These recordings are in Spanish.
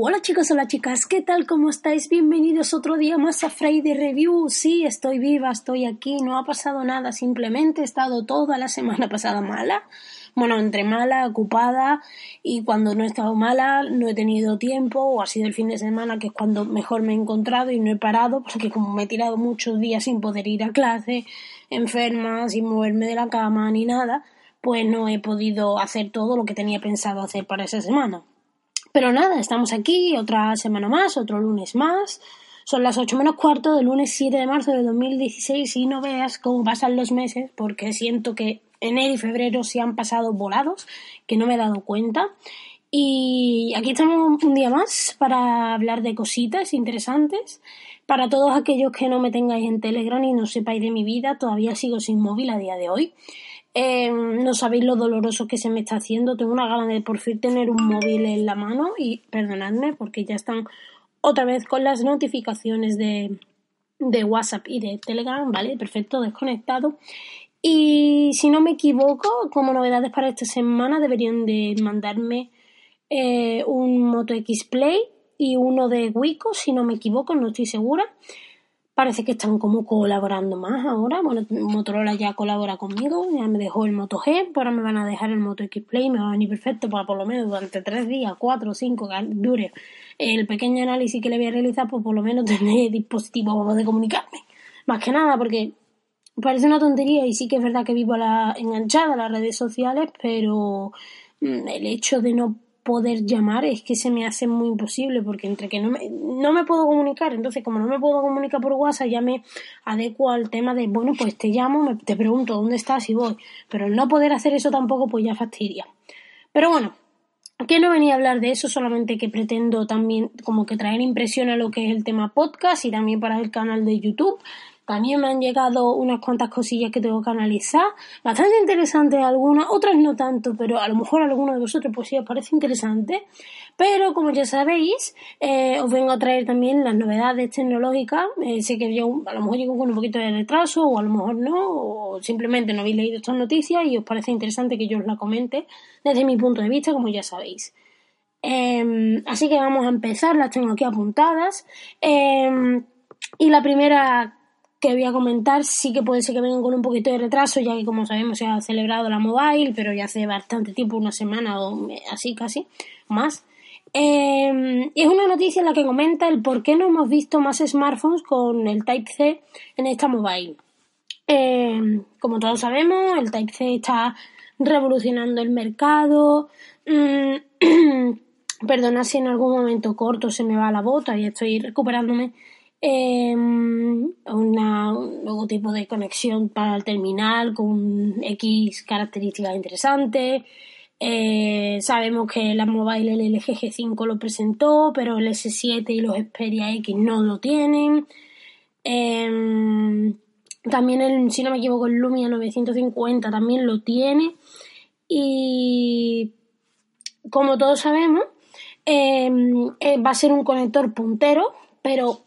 Hola chicos, hola chicas, ¿qué tal? ¿Cómo estáis? Bienvenidos otro día más a Friday Review. Sí, estoy viva, estoy aquí, no ha pasado nada, simplemente he estado toda la semana pasada mala. Bueno, entre mala, ocupada y cuando no he estado mala no he tenido tiempo o ha sido el fin de semana que es cuando mejor me he encontrado y no he parado porque como me he tirado muchos días sin poder ir a clase, enferma, sin moverme de la cama ni nada, pues no he podido hacer todo lo que tenía pensado hacer para esa semana. Pero nada, estamos aquí otra semana más, otro lunes más. Son las 8 menos cuarto del lunes 7 de marzo de 2016 y no veas cómo pasan los meses porque siento que enero y febrero se han pasado volados, que no me he dado cuenta. Y aquí estamos un día más para hablar de cositas interesantes. Para todos aquellos que no me tengáis en Telegram y no sepáis de mi vida, todavía sigo sin móvil a día de hoy. Em, no sabéis lo doloroso que se me está haciendo. Tengo una gana de por fin tener un móvil en la mano y perdonadme porque ya están otra vez con las notificaciones de, de WhatsApp y de Telegram, ¿vale? Perfecto, desconectado. Y si no me equivoco, como novedades para esta semana deberían de mandarme eh, un Moto X Play y uno de Wico, si no me equivoco, no estoy segura. Parece que están como colaborando más ahora. Bueno, Motorola ya colabora conmigo, ya me dejó el Moto G, ahora me van a dejar el Moto X Play, me va a venir perfecto para por lo menos durante tres días, cuatro o cinco, dure el pequeño análisis que le voy a realizar, pues por lo menos tener dispositivos poder comunicarme. Más que nada, porque parece una tontería y sí que es verdad que vivo la, enganchada a las redes sociales, pero mm, el hecho de no poder llamar es que se me hace muy imposible porque entre que no me, no me puedo comunicar, entonces como no me puedo comunicar por WhatsApp ya me adecuo al tema de, bueno, pues te llamo, te pregunto dónde estás y voy, pero el no poder hacer eso tampoco pues ya fastidia. Pero bueno, que no venía a hablar de eso, solamente que pretendo también como que traer impresión a lo que es el tema podcast y también para el canal de YouTube también me han llegado unas cuantas cosillas que tengo que analizar, bastante interesantes algunas, otras no tanto, pero a lo mejor a alguno de vosotros pues sí os parece interesante. Pero como ya sabéis, eh, os vengo a traer también las novedades tecnológicas. Eh, sé que yo a lo mejor llego con un poquito de retraso, o a lo mejor no, o simplemente no habéis leído estas noticias y os parece interesante que yo os la comente desde mi punto de vista, como ya sabéis. Em, así que vamos a empezar, las tengo aquí apuntadas. Em, y la primera que voy a comentar sí que puede ser que vengan con un poquito de retraso, ya que como sabemos se ha celebrado la mobile, pero ya hace bastante tiempo, una semana o así casi, más. Eh, es una noticia en la que comenta el por qué no hemos visto más smartphones con el Type-C en esta mobile. Eh, como todos sabemos, el Type-C está revolucionando el mercado. Mm, perdona si en algún momento corto se me va la bota y estoy recuperándome eh, una, un nuevo tipo de conexión para el terminal con X características interesantes. Eh, sabemos que la mobile el LG G5 lo presentó, pero el S7 y los Xperia X no lo tienen. Em, también, el, si no me equivoco, el Lumia 950 también lo tiene. Y como todos sabemos, em, eh, va a ser un conector puntero, pero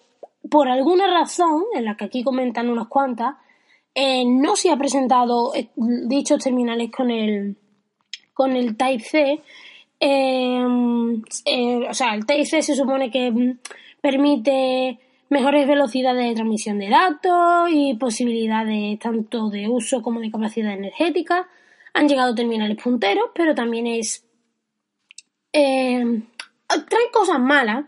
por alguna razón, en la que aquí comentan unas cuantas, eh, no se ha presentado eh, dichos terminales con el, con el Type-C. Em, eh, o sea, el Type-C se supone que mm, permite mejores velocidades de transmisión de datos y posibilidades tanto de uso como de capacidad energética. Han llegado terminales punteros, pero también es... trae cosas malas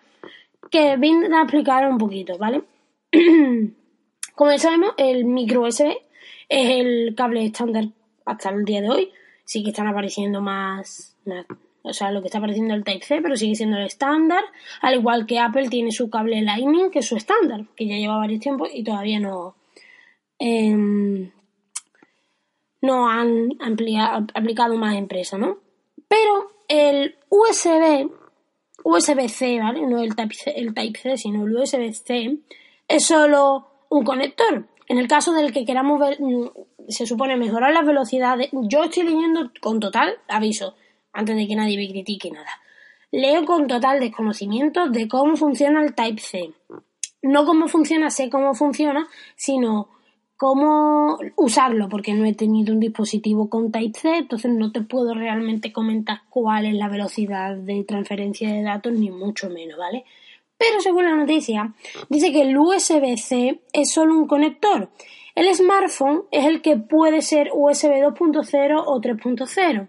que vienen a explicar un poquito, ¿vale? Como ya sabemos, el micro USB es el cable estándar hasta el día de hoy. Sí que están apareciendo más, o sea, lo que está apareciendo el Type-C, pero sigue siendo el estándar. Al igual que Apple tiene su cable Lightning, que es su estándar, que ya lleva varios tiempos y todavía no, em, no han ampliado, aplicado más empresas, ¿no? Pero el USB USB-C, ¿vale? No el Type-C, el Type sino el USB-C, es solo un conector. En el caso del que queramos ver, mm, se supone mejorar las velocidades, yo estoy leyendo con total aviso, antes de que nadie me critique nada. Leo con total desconocimiento de cómo funciona el Type-C. No cómo funciona, sé cómo funciona, sino cómo usarlo, porque no he tenido un dispositivo con Type-C, entonces no te puedo realmente comentar cuál es la velocidad de transferencia de datos, ni mucho menos, ¿vale? Pero según la noticia, dice que el USB-C es solo un conector. El smartphone es el que puede ser USB 2.0 o 3.0.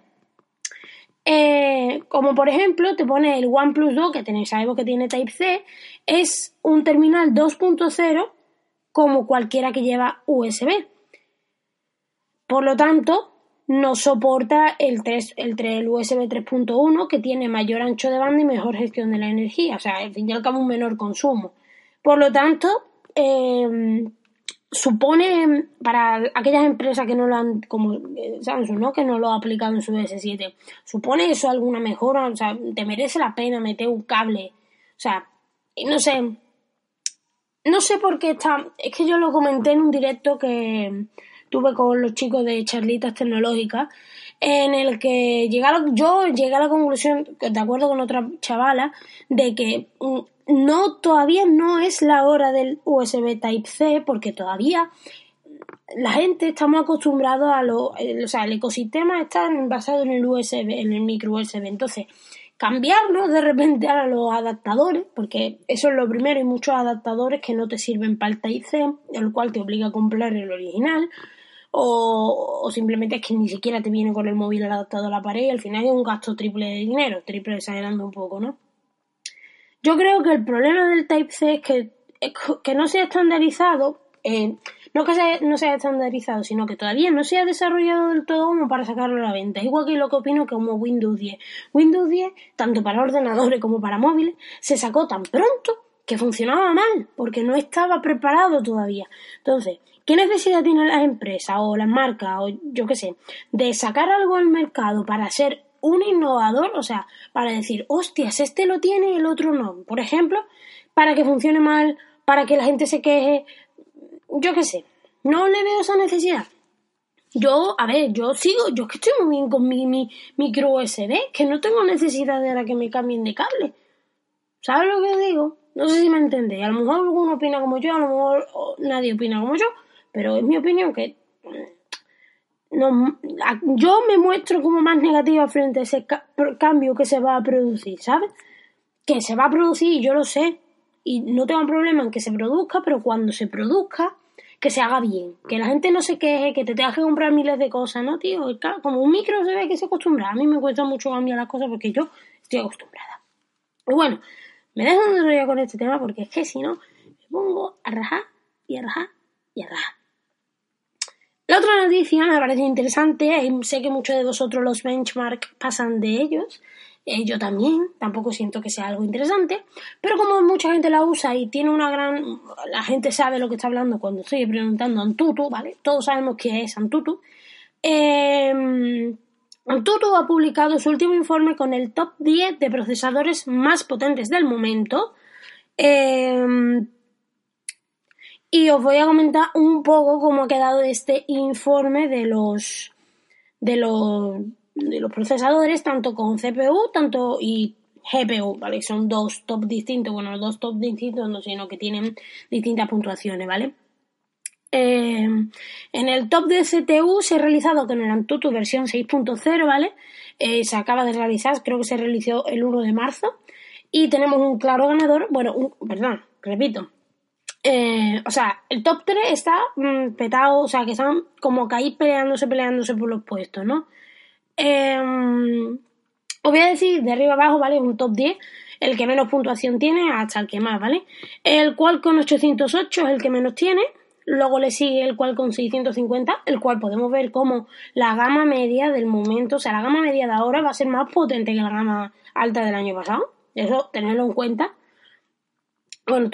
Eh, como por ejemplo, te pone el OnePlus 2, que tenéis, sabemos que tiene Type-C, es un terminal 2.0 como cualquiera que lleva USB. Por lo tanto, no soporta el, 3, el, USB 3.1 que tiene mayor ancho de banda y mejor gestión de la energía, o sea, al fin y al cabo un menor consumo. Por lo tanto, eh, supone para aquellas empresas que no lo han, como eh, Samsung, ¿no? que no lo ha aplicado en su S7, supone eso alguna mejora, o sea, te merece la pena meter un cable, o sea, no sé, no sé por qué está, es que yo lo comenté en un directo que tuve con los chicos de Charlitas Tecnológicas, en el que llegaron, yo llegué a la conclusión, de acuerdo con otra chavala, de que mm, no, todavía no es la hora del USB Type-C, porque todavía la gente está muy acostumbrado a lo, o sea, el ecosistema está basado en el USB, en el micro USB. Entonces, cambiarlo de repente a los adaptadores, porque eso es lo primero, hay muchos adaptadores que no te sirven para el Type-C, el cual te obliga a comprar el original, o, simplemente es que ni siquiera te viene con el móvil adaptado a la pared y al final es un gasto triple de dinero, triple exagerando un poco, ¿no? Yo creo que el problema del Type-C es que, que no se ha estandarizado, no que no se haya estandarizado, sino que todavía no se ha desarrollado del todo como para sacarlo a la venta. Igual que lo que opino como Windows 10. Windows 10, tanto para ordenadores como para móviles, se sacó tan pronto que funcionaba mal, porque no estaba preparado todavía. Entonces, ¿qué necesidad tienen las empresas o las marcas o yo qué sé, de sacar algo al mercado para ser un innovador, o sea, para decir, hostias, este lo tiene y el otro no. Por ejemplo, para que funcione mal, para que la gente se queje, yo qué sé, no le veo esa necesidad. Yo, a ver, yo sigo, yo que estoy muy bien con mi, mi micro USB, que no tengo necesidad de que me cambien de cable. ¿Sabes lo que digo? No sé si me entendéis. A lo mejor alguno opina como yo, a lo mejor nadie opina como yo, pero es mi opinión que no, yo me muestro como más negativa frente a ese cambio que se va a producir, ¿sabes? Que se va a producir, yo lo sé, y no tengo problema en que se produzca, pero cuando se produzca, que se haga bien, que la gente no se queje, que te tengas que comprar miles de cosas, ¿no, tío? Como un micro se ve que se acostumbra. A mí me cuesta mucho cambiar las cosas porque yo estoy acostumbrada. Y bueno, me dejo de enrollar con este tema porque es que si no, me pongo a rajar y a rajar y a rajar. La otra noticia me parece interesante, sé que muchos de vosotros los benchmarks pasan de ellos, eh, yo también, tampoco siento que sea algo interesante, pero como mucha gente la usa y tiene una gran... la gente sabe lo que está hablando cuando estoy preguntando Antutu, ¿vale? Todos sabemos qué es Antutu. Eh, Antutu ha publicado su último informe con el top 10 de procesadores más potentes del momento. Eh, y os voy a comentar un poco cómo ha quedado este informe de los de los de los procesadores tanto con CPU tanto y GPU, ¿vale? Son dos top distintos, bueno, dos top distintos, no, sino que tienen distintas puntuaciones, ¿vale? Eh, en el top de CPU se ha realizado con el Antutu versión 6.0, ¿vale? Eh, se acaba de realizar, creo que se realizó el 1 de marzo. Y tenemos un claro ganador, bueno, un, perdón, repito, eh, o sea, el top 3 está mm, petado, o sea, que están como ahí peleándose, peleándose por los puestos, ¿no? Eh, os voy a decir de arriba abajo, ¿vale? Un top 10, el que menos puntuación tiene hasta el que más, ¿vale? El cual con 808 es el que menos tiene, luego le sigue el cual con 650, el cual podemos ver como la gama media del momento, o sea, la gama media de ahora va a ser más potente que la gama alta del año pasado, eso tenerlo en cuenta bueno,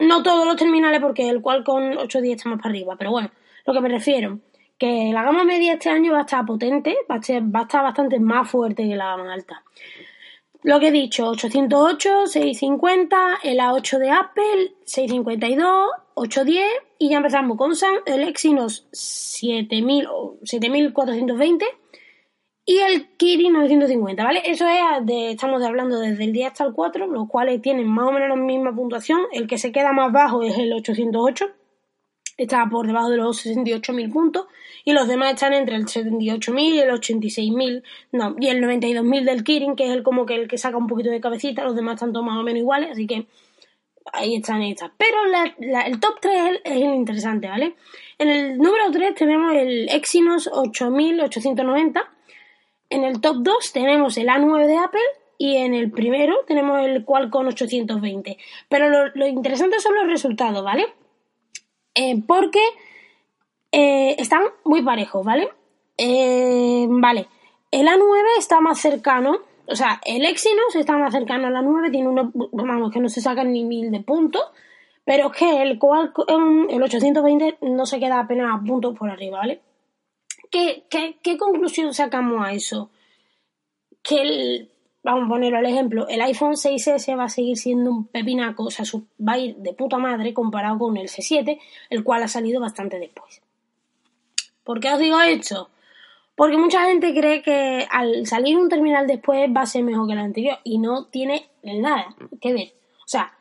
no todos los terminales porque el cual con 8 días está más para arriba, pero bueno, lo que me refiero, que la gama media este año va a estar potente, va a, a estar bastante más fuerte que la gama alta. Lo que he dicho, 808, 650, el A8 de Apple, 652, 810 y ya empezamos con el Exynos 7000 o 7420 y el Kiri 950, ¿vale? Eso es, de, estamos hablando desde el 10 hasta el 4, los cuales tienen más o menos la misma puntuación. El que se queda más bajo es el 808. Está por debajo de los 68.000 puntos y los demás están entre el 78.000 y el 86.000, no, y el 92.000 del Kirin, que es el como que el que saca un poquito de cabecita, los demás están todos más o menos iguales, así que ahí están estas. Pero el top 3 es el interesante, ¿vale? En el número 3 tenemos el Exynos 8890, en el top 2 tenemos el A9 de Apple y en el primero tenemos el Qualcomm 820. Pero lo, lo interesante son los resultados, ¿vale? Eh, porque eh, están muy parejos, ¿vale? Eh, vale, el A9 está más cercano, o sea, el Exynos está más cercano al A9, tiene uno, vamos, que no se sacan ni mil de puntos, pero es que el, el 820 no se queda apenas a puntos por arriba, ¿vale? ¿Qué, qué, qué conclusión sacamos a eso? Que el, vamos a ponerlo al ejemplo, el iPhone 6S va a seguir siendo un pepinaco, o sea, va a ir de puta madre comparado con el C7, el cual ha salido bastante después. ¿Por qué os digo esto? Porque mucha gente cree que al salir un terminal después va a ser mejor que el anterior y no tiene nada que ver. O sea,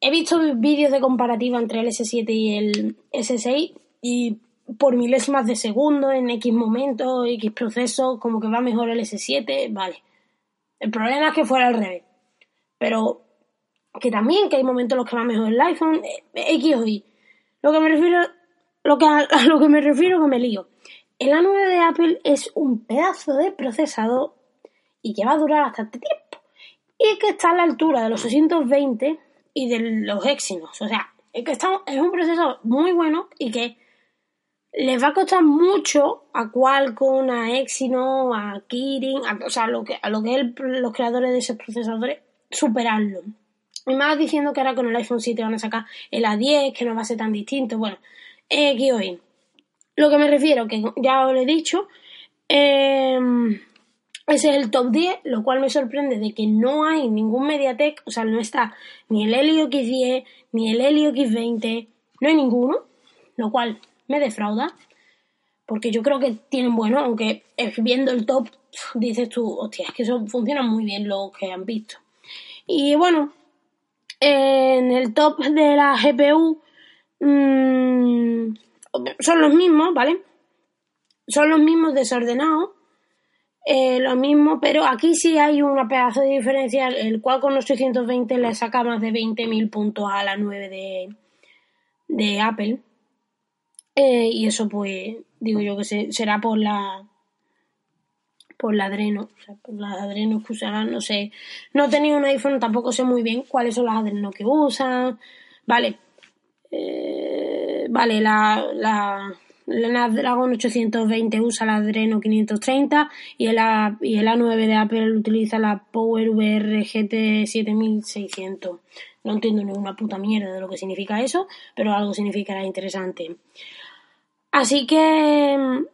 he visto vídeos de comparativa entre el S7 y el S6 y por milésimas de segundo en X momento, X proceso, como que va mejor el S7, vale el problema es que fuera al revés. Pero que también que hay momentos en los que va mejor el iPhone, eh, X o Y. Lo que me refiero, lo que, a, lo que me refiero que me lío. El A9 de Apple es un pedazo de procesador y que va a durar bastante tiempo. Y que está a la altura de los 620 y de los Exynos. O sea, es que está, es un procesador muy bueno y que les va a costar mucho a Qualcomm, a Exynos, a Kirin, o sea, a lo que, a lo que es los creadores de esos procesadores, superarlo. Y más diciendo que ahora con el iPhone 7 van a sacar el A10, que no va a ser tan distinto. Bueno, eh, hoy. Lo que me refiero, que ya os lo he dicho, em, ese es el top 10, lo cual me sorprende de que no hay ningún MediaTek, o sea, no está ni el Helio X10, ni el Helio X20, no hay ninguno, lo cual me defrauda. Porque yo creo que tienen bueno, aunque viendo el top dices tú, hostia, es que eso funciona muy bien lo que han visto. Y bueno, en el top de la GPU mmm, son los mismos, ¿vale? Son los mismos desordenados. Eh, lo mismo, pero aquí sí hay una pedazo de diferencia, el los 820 le saca más de 20.000 puntos a la 9 de, de Apple. Eh, y eso pues digo yo que será por la por la Adreno, o sea, por las Adreno que usarán, no sé, no he tenido un iPhone, tampoco sé muy bien cuáles son las Adreno que usan, vale, eh, vale, la, la, la Dragon 820 usa la Adreno 530 y el, A, y el A9 de Apple utiliza la PowerVR GT 7600. No entiendo ni una puta mierda de lo que significa eso, pero algo significará interesante. Así que mm,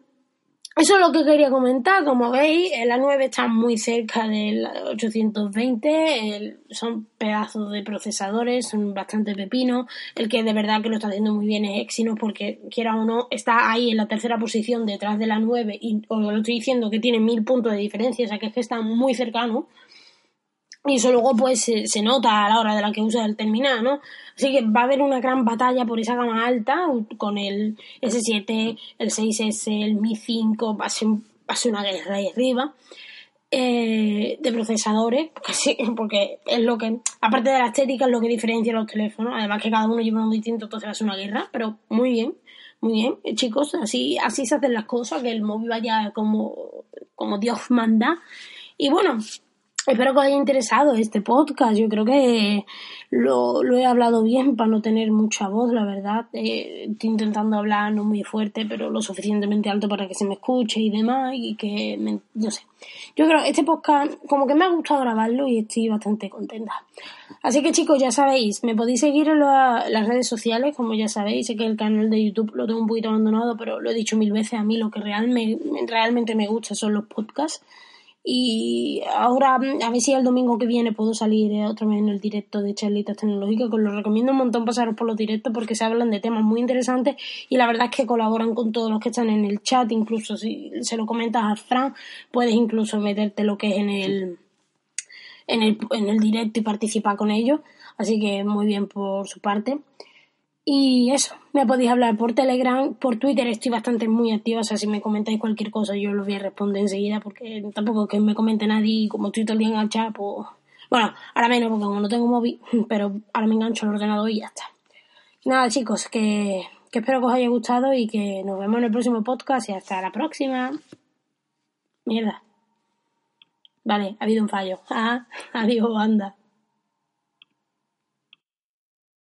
eso es lo que quería comentar. Como veis, el A9 está muy cerca del 820. son pedazos de procesadores, son bastante pepinos. El que de verdad que lo está haciendo muy bien es Exynos porque, quiera o no, está ahí en la tercera posición detrás de la 9 y os lo estoy diciendo que tiene mil puntos de diferencia, o sea que es que está muy cercano. Y eso luego pues se, nota a la hora de la que usa el terminal, ¿no? Así que va a haber una gran batalla por esa gama alta con el S7, el 6S, el Mi 5, va a ser, va a ser una guerra ahí arriba. Eh, de procesadores, porque, es lo que, aparte de la estética, es lo que diferencia los teléfonos, además que cada uno lleva uno distinto, entonces va a ser una guerra, pero muy bien, muy bien, eh, chicos, así, así se hacen las cosas, que el móvil vaya como, como Dios manda. Y bueno, Espero que os haya interesado este podcast. Yo creo que lo, he hablado bien para no tener mucha voz, la verdad. Eh, estoy intentando hablar no muy fuerte, pero lo suficientemente alto para que se me escuche y demás. Y que, me, no sé. Yo creo que este podcast, como que me ha gustado grabarlo y estoy bastante contenta. Así que chicos, ya sabéis, me podéis seguir en las redes sociales, como ya sabéis. Sé que el canal de YouTube lo tengo un poquito abandonado, pero lo he dicho mil veces. A mí lo que realmente me gusta son los podcasts. Y ahora, a ver si el domingo que viene puedo salir eh, otra vez en el directo de charlitas tecnológicas, que os lo recomiendo un montón pasaros por los directos porque se hablan de temas muy interesantes y la verdad es que colaboran con todos los que están en el chat, incluso si se lo comentas a Fran, puedes incluso meterte lo que es en el, en el, en el directo y participar con ellos, así que muy bien por su parte. Y eso, me podéis hablar por Telegram, por Twitter estoy bastante muy activa, o sea, si me comentáis cualquier cosa yo lo voy a responder enseguida porque tampoco que me comente nadie como estoy todo el día el pues... Bueno, ahora menos porque como no tengo móvil, pero ahora me engancho al ordenador y ya está. Y nada chicos, que, que espero que os haya gustado y que nos vemos en el próximo podcast y hasta la próxima. Mierda. Vale, ha habido un fallo. Ah, adiós, anda.